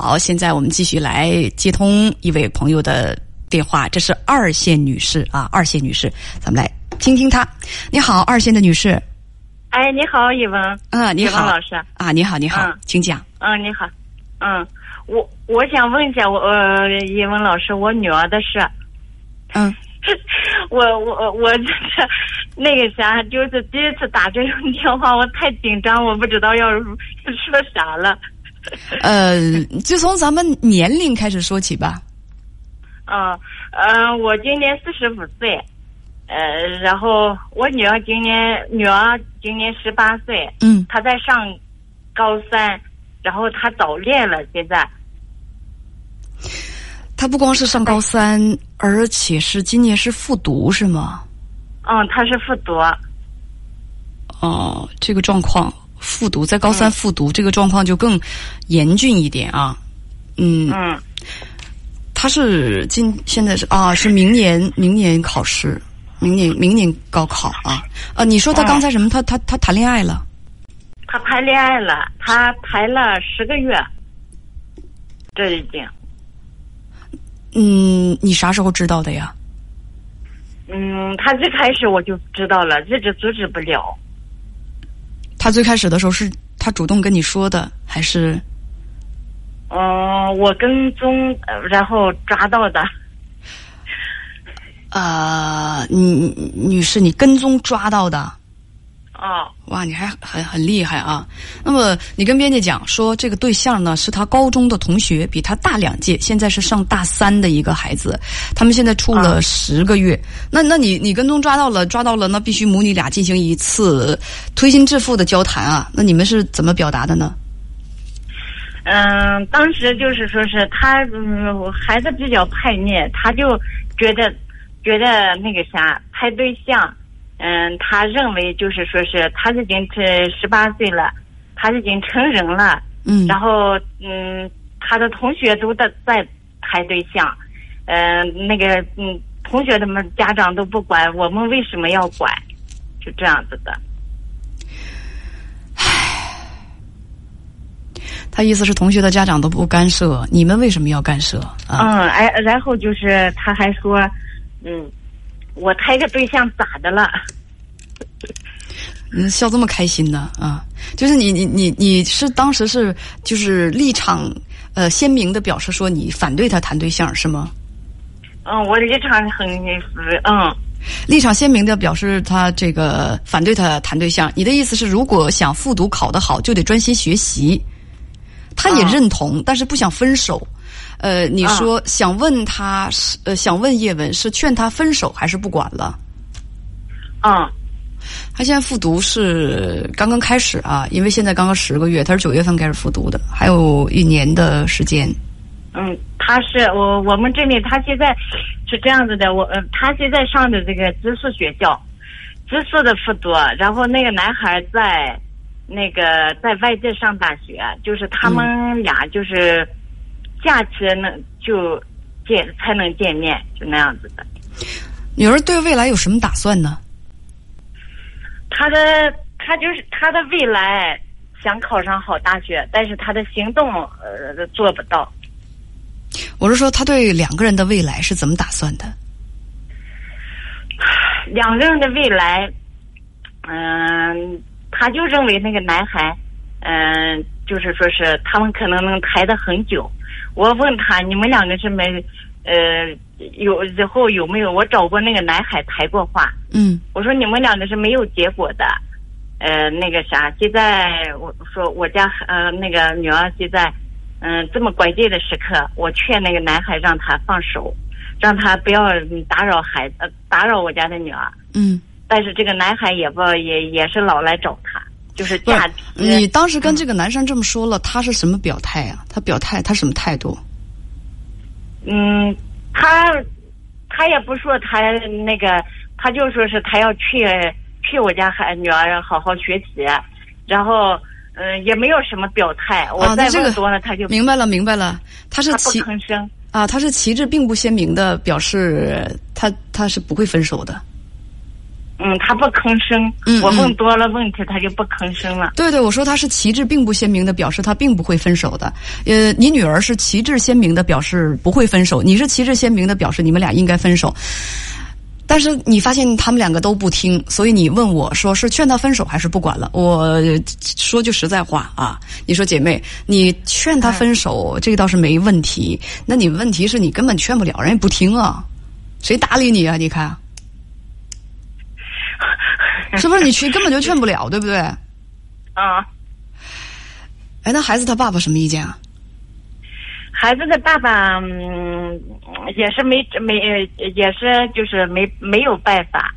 好，现在我们继续来接通一位朋友的电话，这是二线女士啊，二线女士，咱们来听听她。你好，二线的女士。哎，你好，叶文。啊，你好，老师。啊，你好，你好，请讲。嗯，你好。嗯，我我想问一下我呃，叶文老师，我女儿的事。嗯。我我我就是那个啥，就是第一次打这种电话，我太紧张，我不知道要说啥了。呃，就从咱们年龄开始说起吧。嗯嗯，我今年四十五岁，呃，然后我女儿今年女儿今年十八岁，嗯，她在上高三，然后她早恋了，现在。她不光是上高三，而且是今年是复读，是吗？嗯，她是复读。哦，这个状况。复读在高三复读，这个状况就更严峻一点啊。嗯，他是今现在是啊，是明年 明年考试，明年明年高考啊。呃，你说他刚才什么？他他他谈恋爱了？他谈恋爱了，他谈了十个月，这已经。嗯，你啥时候知道的呀？嗯，他最开始我就知道了，一直阻止不了。他最开始的时候是他主动跟你说的，还是？哦，我跟踪，然后抓到的。呃，女女士，你跟踪抓到的。哦，哇，你还很很厉害啊！那么你跟编辑讲说，这个对象呢是他高中的同学，比他大两届，现在是上大三的一个孩子，他们现在处了十个月。那那你你跟踪抓到了，抓到了，那必须母女俩进行一次推心置腹的交谈啊！那你们是怎么表达的呢？嗯，当时就是说是他，嗯，孩子比较叛逆，他就觉得觉得那个啥拍对象。嗯，他认为就是说是他已经是十八岁了，他已经成人了。嗯。然后，嗯，他的同学都在在谈对象，嗯，那个，嗯，同学他们家长都不管，我们为什么要管？就这样子的。唉，他意思是同学的家长都不干涉，你们为什么要干涉？啊嗯，哎，然后就是他还说，嗯。我谈个对象咋的了？嗯，笑这么开心呢？啊，就是你你你你是当时是就是立场呃鲜明的表示说你反对他谈对象是吗？嗯，我立场很嗯，立场鲜明的表示他这个反对他谈对象。你的意思是，如果想复读考得好，就得专心学习。他也认同，但是不想分手。呃，你说想问他是呃，想问叶文是劝他分手还是不管了？啊，他现在复读是刚刚开始啊，因为现在刚刚十个月，他是九月份开始复读的，还有一年的时间。嗯，他是我我们这里他现在是这样子的，我呃，他现在上的这个寄宿学校，寄宿的复读，然后那个男孩在那个在外地上大学，就是他们俩就是。假期能就见才能见面，就那样子的。女儿对未来有什么打算呢？她的她就是她的未来想考上好大学，但是她的行动呃做不到。我是说，他对两个人的未来是怎么打算的？两个人的未来，嗯，他就认为那个男孩，嗯，就是说是他们可能能谈的很久。我问他，你们两个是没，呃，有以后有没有？我找过那个男孩谈过话。嗯。我说你们两个是没有结果的，呃，那个啥，现在我说我家呃那个女儿现在，嗯，这么关键的时刻，我劝那个男孩让他放手，让他不要打扰孩子，打扰我家的女儿。嗯。但是这个男孩也不也也是老来找他。就是价值。你当时跟这个男生这么说了，他是什么表态啊？他表态，他什么态度？嗯，他他也不说他那个，他就说是他要去去我家孩女儿好好学习，然后嗯也没有什么表态。我再问多了他就明白了，明白了。他是旗吭声啊，他是旗帜并不鲜明的表示他他是不会分手的。嗯，他不吭声。嗯我问嗯多了问题，他就不吭声了。对对，我说他是旗帜并不鲜明的表示他并不会分手的。呃，你女儿是旗帜鲜明的表示不会分手，你是旗帜鲜明的表示你们俩应该分手。但是你发现他们两个都不听，所以你问我说是劝他分手还是不管了？我说句实在话啊，你说姐妹，你劝他分手、这个倒是没问题，那你问题是你根本劝不了，人家不听啊，谁搭理你啊？你看，是不是你去根本就劝不了，对不对？啊，哎，那孩子他爸爸什么意见啊？孩子的爸爸，嗯，也是没没，呃也是就是没没有办法。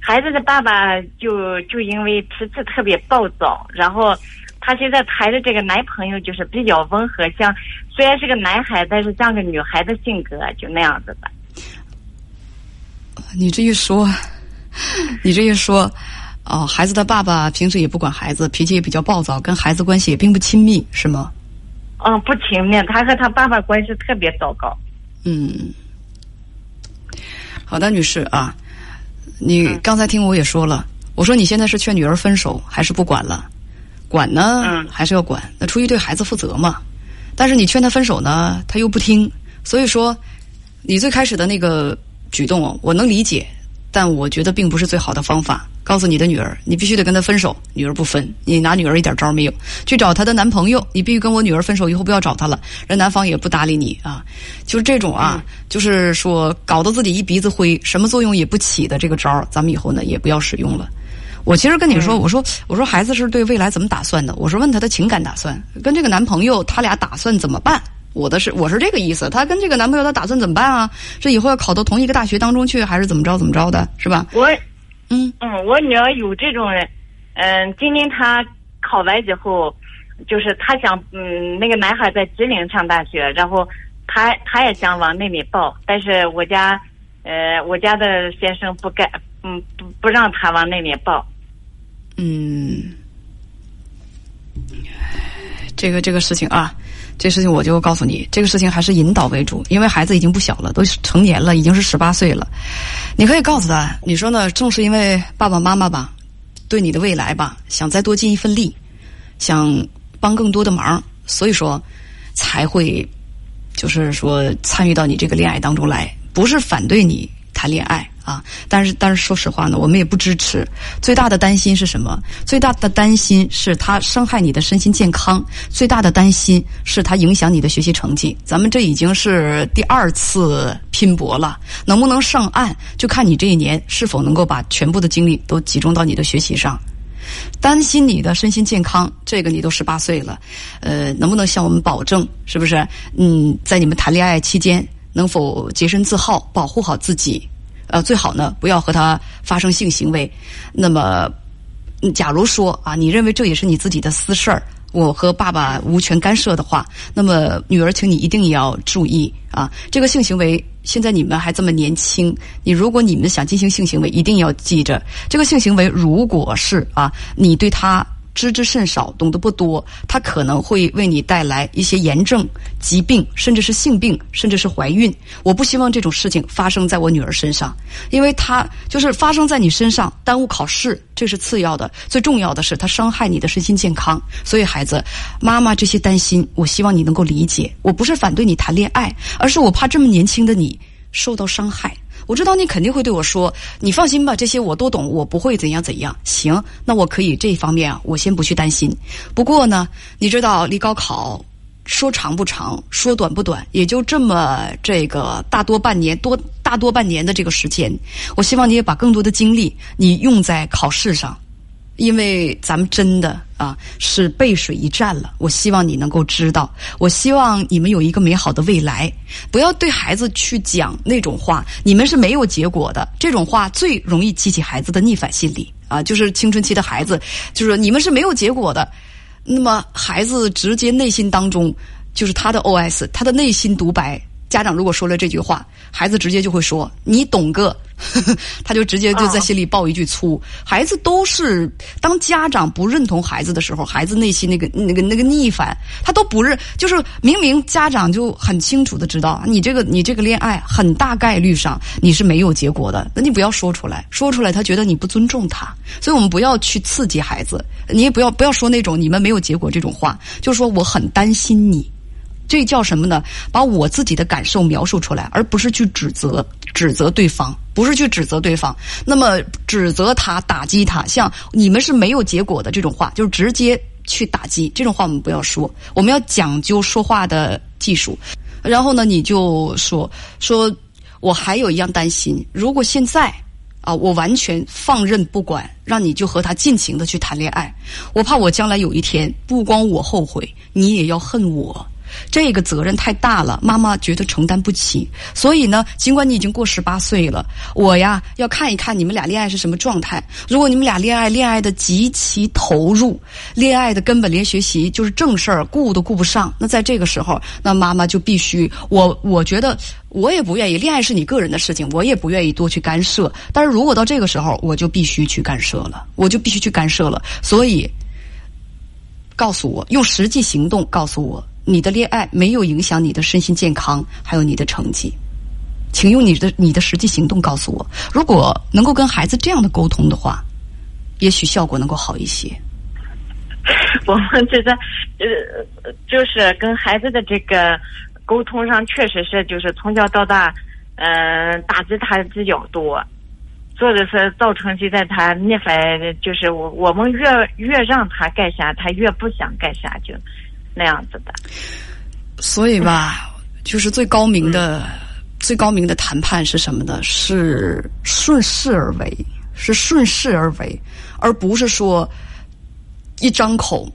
孩子的爸爸就就因为脾气特别暴躁，然后他现在谈的这个男朋友就是比较温和，像虽然是个男孩，但是像个女孩的性格，就那样子的。你这一说，你 这一说，哦，孩子的爸爸平时也不管孩子，脾气也比较暴躁，跟孩子关系也并不亲密，是吗？嗯，不情面，他和他爸爸关系特别糟糕。嗯，好的，女士啊，你嗯刚才听我也说了，我说你现在是劝女儿分手还是不管了？管呢，嗯还是要管，那出于对孩子负责嘛。但是你劝他分手呢，他又不听，所以说你最开始的那个举动哦，我能理解，但我觉得并不是最好的方法。告诉你的女儿，你必须得跟她分手，女儿不分，你拿女儿一点招没有。去找她的男朋友，你必须跟我女儿分手，以后不要找她了，人男方也不搭理你啊。就是这种啊，就是说搞得自己一鼻子灰，什么作用也不起的这个招，咱们以后呢也不要使用了。我其实跟你说，我说我说孩子是对未来怎么打算的？我是问他的情感打算，跟这个男朋友他俩打算怎么办？我的是我是这个意思，她跟这个男朋友她打算怎么办啊？这以后要考到同一个大学当中去，还是怎么着怎么着的，是吧？我嗯嗯，我女儿有这种人，嗯，今年她考完以后，就是她想，嗯，那个男孩在吉林上大学，然后她她也想往那里报，但是我家，呃，我家的先生不干，嗯，不不让她往那里报。嗯，这个这个事情啊，这事情我就告诉你，这个事情还是引导为主，因为孩子已经不小了，都成年了，已经是十八岁了。你可以告诉他，你说呢？正是因为爸爸妈妈吧，对你的未来吧，想再多尽一份力，想帮更多的忙，所以说才会就是说参与到你这个恋爱当中来，不是反对你谈恋爱啊。但是但是说实话呢，我们也不支持。最大的担心是什么？最大的担心是他伤害你的身心健康，最大的担心是他影响你的学习成绩。咱们这已经是第二次拼搏了，能不能上岸，就看你这一年是否能够把全部的精力都集中到你的学习上。担心你的身心健康，这个你都十八岁了，呃，能不能向我们保证，是不是？嗯，在你们谈恋爱期间，能否洁身自好，保护好自己？呃，最好呢，不要和他发生性行为。那么，假如说啊，你认为这也是你自己的私事儿，我和爸爸无权干涉的话，那么女儿，请你一定要注意啊，这个性行为。现在你们还这么年轻，你如果你们想进行性行为，一定要记着，这个性行为如果是啊，你对他知之甚少，懂得不多，它可能会为你带来一些炎症、疾病，甚至是性病，甚至是怀孕。我不希望这种事情发生在我女儿身上，因为她就是发生在你身上，耽误考试，这是次要的，最重要的是它伤害你的身心健康。所以，孩子，妈妈这些担心，我希望你能够理解。我不是反对你谈恋爱，而是我怕这么年轻的你受到伤害。我知道你肯定会对我说：“你放心吧，这些我都懂，我不会怎样怎样。”行，那我可以这一方面啊，我先不去担心。不过呢，你知道离高考说长不长，说短不短，也就这么这个大多半年多大多半年的这个时间。我希望你也把更多的精力你用在考试上。因为咱们真的啊是背水一战了，我希望你能够知道，我希望你们有一个美好的未来，不要对孩子去讲那种话，你们是没有结果的，这种话最容易激起孩子的逆反心理啊，就是青春期的孩子，就是你们是没有结果的，那么孩子直接内心当中就是他的 OS，他的内心独白家长如果说了这句话，孩子直接就会说：“你懂个。”他就直接就在心里爆一句粗。孩子都是当家长不认同孩子的时候，孩子内心那个那个那个逆反，他都不认。就是明明家长就很清楚的知道，你这个你这个恋爱很大概率上你是没有结果的，那你不要说出来，说出来他觉得你不尊重他。所以我们不要去刺激孩子，你也不要不要说那种你们没有结果这种话，就是说我很担心你。这叫什么呢？把我自己的感受描述出来，而不是去指责指责对方，不是去指责对方。那么指责他、打击他，像你们是没有结果的这种话，就是直接去打击这种话，我们不要说。我们要讲究说话的技术。然后呢，你就说说，我还有一样担心，如果现在啊，我完全放任不管，让你就和他尽情的去谈恋爱，我怕我将来有一天，不光我后悔，你也要恨我。这个责任太大了，妈妈觉得承担不起。所以呢，尽管你已经过十八岁了，我呀要看一看你们俩恋爱是什么状态。如果你们俩恋爱恋爱的极其投入，恋爱的根本连学习就是正事儿顾都顾不上，那在这个时候，那妈妈就必须我我觉得我也不愿意，恋爱是你个人的事情，我也不愿意多去干涉。但是如果到这个时候，我就必须去干涉了，我就必须去干涉了。所以，告诉我，用实际行动告诉我。你的恋爱没有影响你的身心健康，还有你的成绩，请用你的你的实际行动告诉我。如果能够跟孩子这样的沟通的话，也许效果能够好一些。我们觉得，呃，就是跟孩子的这个沟通上，确实是就是从小到大，嗯，打击他比较多，做的是造成现在他逆反，就是我我们越越让他干啥，他越不想干啥就。那样子的，所以吧，就是最高明的、最高明的谈判是什么呢？是顺势而为，是顺势而为，而不是说一张口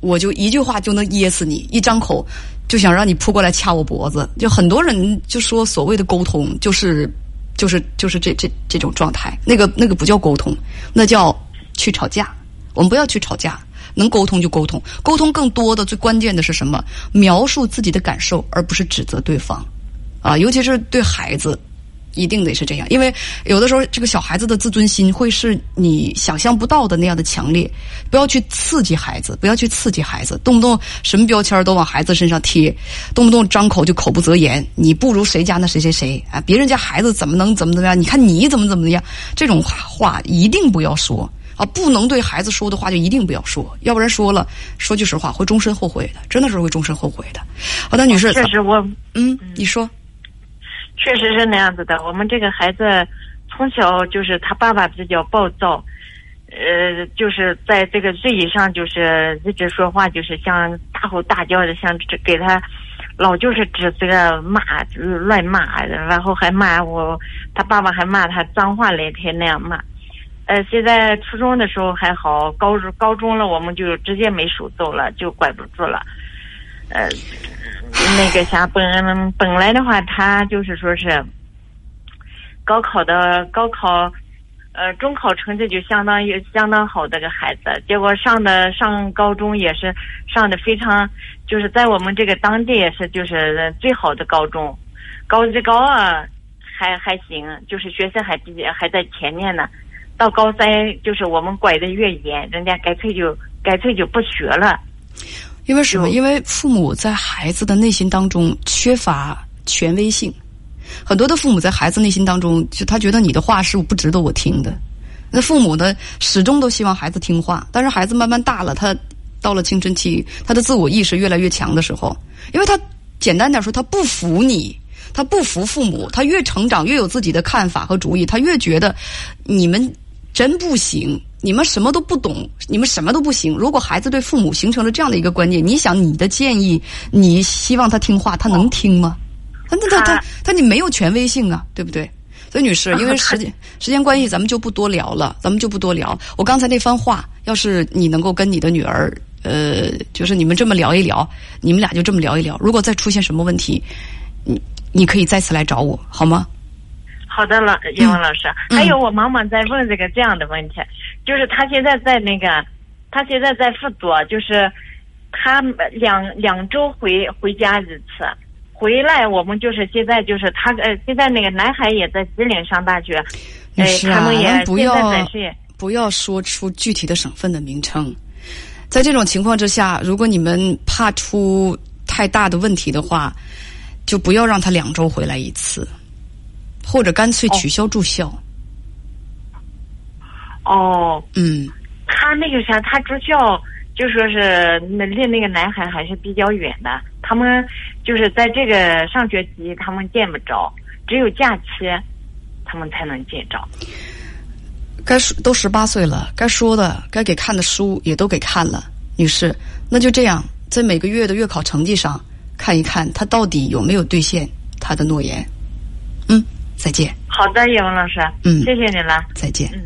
我就一句话就能噎死你，一张口就想让你扑过来掐我脖子。就很多人就说所谓的沟通，就是就是就是这这这种状态，那个那个不叫沟通，那叫去吵架。我们不要去吵架。能沟通就沟通，沟通更多的最关键的是什么？描述自己的感受，而不是指责对方，啊，尤其是对孩子，一定得是这样，因为有的时候这个小孩子的自尊心会是你想象不到的那样的强烈。不要去刺激孩子，不要去刺激孩子，动不动什么标签都往孩子身上贴，动不动张口就口不择言，你不如谁家那谁谁谁啊，别人家孩子怎么能怎么怎么样？你看你怎么怎么样？这种话一定不要说。啊，不能对孩子说的话就一定不要说，要不然说了，说句实话会终身后悔的，真的是会终身后悔的。好的，女士，确实我，嗯，你说，确实是那样子的。我们这个孩子从小就是他爸爸比较暴躁，呃，就是在这个嘴以上就是一直说话，就是像大吼大叫的，像给他老就是指责骂，就是乱骂，然后还骂我，他爸爸还骂他脏话连天那样骂。呃，现在初中的时候还好，高中高中了，我们就直接没手揍了，就管不住了。呃，那个啥，本本来的话，他就是说是高考的高考，呃，中考成绩就相当于相当好的个孩子，结果上的上高中也是上的非常，就是在我们这个当地也是就是最好的高中，高一高二还还行，就是学习还比还在前面呢。到高三，就是我们管的越严，人家干脆就干脆就不学了。因为什么？因为父母在孩子的内心当中缺乏权威性，很多的父母在孩子内心当中，就他觉得你的话是不值得我听的。那父母呢，始终都希望孩子听话，但是孩子慢慢大了，他到了青春期，他的自我意识越来越强的时候，因为他简单点说，他不服你。他不服父母，他越成长越有自己的看法和主意，他越觉得你们真不行，你们什么都不懂，你们什么都不行。如果孩子对父母形成了这样的一个观念，你想你的建议，你希望他听话，他能听吗？他他他他你没有权威性啊，对不对？所以女士，因为时间时间关系，咱们就不多聊了，咱们就不多聊。我刚才那番话，要是你能够跟你的女儿，呃，就是你们这么聊一聊，你们俩就这么聊一聊。如果再出现什么问题，你。你可以再次来找我，好吗？好的老，叶文老师。还有我妈妈在问这个这样的问题，就是她现在在那个，她现在在复读，就是她两两周回回家一次，回来我们就是现在就是他呃，现在那个男孩也在吉林上大学，哎，是啊，他们也咱不要不要说出具体的省份的名称。在这种情况之下，如果你们怕出太大的问题的话，就不要让他两周回来一次，或者干脆取消住校。哦，嗯，他那个啥，他住校就说是那离那个男孩还是比较远的，他们就是在这个上学期他们见不着，只有假期他们才能见着。该说都十八岁了，该说的、该给看的书也都给看了，女士，那就这样，在每个月的月考成绩上看一看他到底有没有兑现他的诺言。嗯，再见，好的，叶文老师，嗯谢谢你了，再见。嗯。